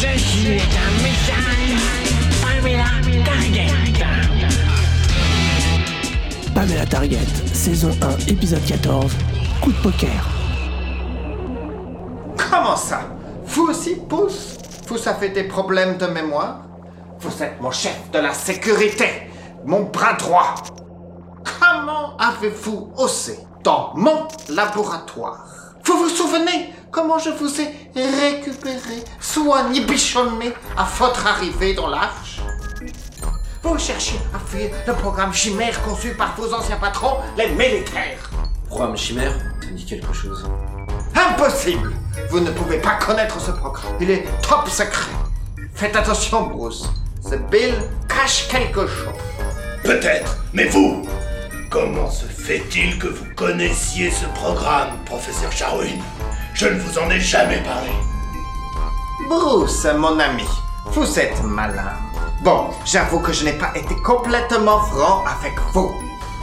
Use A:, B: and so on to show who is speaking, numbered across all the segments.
A: Je suis un méchant. Pamela Target.
B: Pamela Target, saison 1, épisode 14, coup de poker.
C: Comment ça? Vous aussi, pouce? Vous avez des problèmes de mémoire? Vous êtes mon chef de la sécurité, mon bras droit. Comment avez-vous osé dans mon laboratoire? Vous vous souvenez comment je vous ai récupéré, soigné, bichonné à votre arrivée dans l'arche? Vous cherchez à fuir le programme chimère conçu par vos anciens patrons, les militaires.
D: Programme chimère Ça me dit quelque chose.
C: Impossible Vous ne pouvez pas connaître ce programme. Il est top secret. Faites attention, Bruce. Ce Bill cache quelque chose.
E: Peut-être, mais vous Comment se fait-il que vous connaissiez ce programme, professeur Charwin Je ne vous en ai jamais parlé.
C: Bruce, mon ami, vous êtes malin. Bon, j'avoue que je n'ai pas été complètement franc avec vous.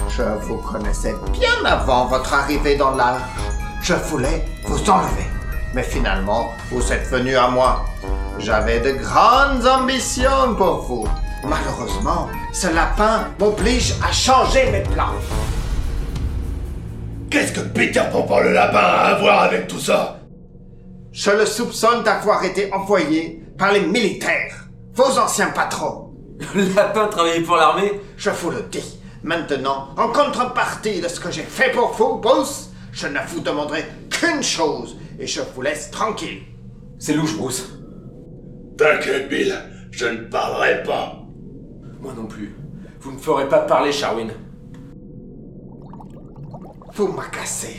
C: Je vous connaissais bien avant votre arrivée dans l'arche. Je voulais vous enlever. Mais finalement, vous êtes venu à moi. J'avais de grandes ambitions pour vous. Malheureusement, ce lapin m'oblige à changer mes plans.
E: Qu'est-ce que Peter Pan le lapin a à voir avec tout ça?
C: Je le soupçonne d'avoir été envoyé par les militaires, vos anciens patrons.
D: Le lapin travaillait pour l'armée?
C: Je vous le dis. Maintenant, en contrepartie de ce que j'ai fait pour vous, Bruce, je ne vous demanderai qu'une chose et je vous laisse tranquille.
D: C'est louche, Bruce.
E: T'inquiète, Bill, je ne parlerai pas.
D: Moi non plus. Vous ne ferez pas parler, Charwin.
C: Vous m'agacez.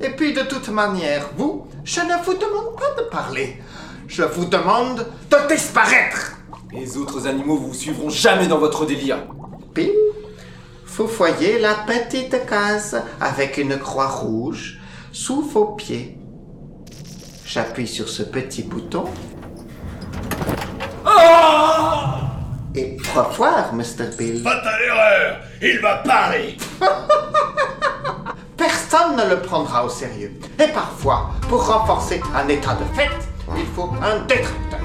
C: Et puis de toute manière, vous, je ne vous demande pas de parler. Je vous demande de disparaître.
D: Les autres animaux vous suivront jamais dans votre délire.
C: Bill, vous voyez la petite case avec une croix rouge sous vos pieds. J'appuie sur ce petit bouton. Et au revoir, Mr. Bill.
E: Pas à l'erreur Il va parler
C: Personne ne le prendra au sérieux. Et parfois, pour renforcer un état de fait, il faut un détracteur.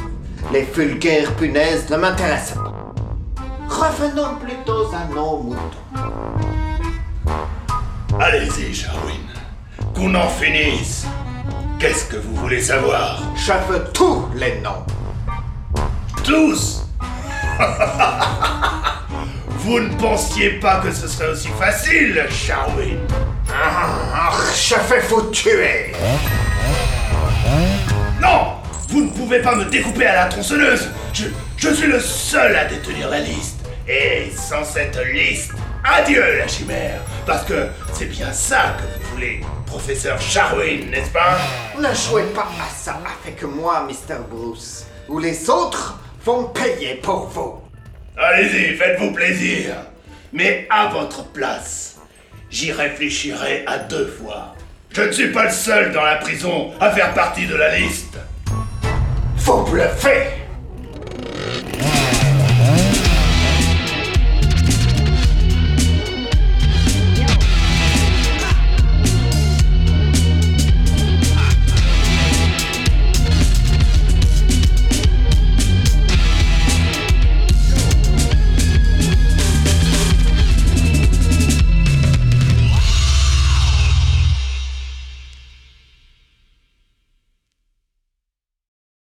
C: Les vulgaires punaises ne m'intéressent pas. Revenons plutôt à nos moutons.
E: Allez-y, Charwin. Qu'on en finisse. Qu'est-ce que vous voulez savoir?
C: Je veux tous les noms.
E: Tous? Vous ne pensiez pas que ce serait aussi facile, Charwin
C: Ah, je vais vous tuer.
E: Non Vous ne pouvez pas me découper à la tronçonneuse je, je suis le seul à détenir la liste. Et sans cette liste, adieu la chimère Parce que c'est bien ça que vous voulez, professeur Charwin, n'est-ce pas?
C: Ne jouez pas à ça avec moi, Mr. Bruce. Ou les autres vont payer pour vous.
E: Allez-y, faites-vous plaisir. Mais à votre place, j'y réfléchirai à deux fois. Je ne suis pas le seul dans la prison à faire partie de la liste.
C: Vous bluffez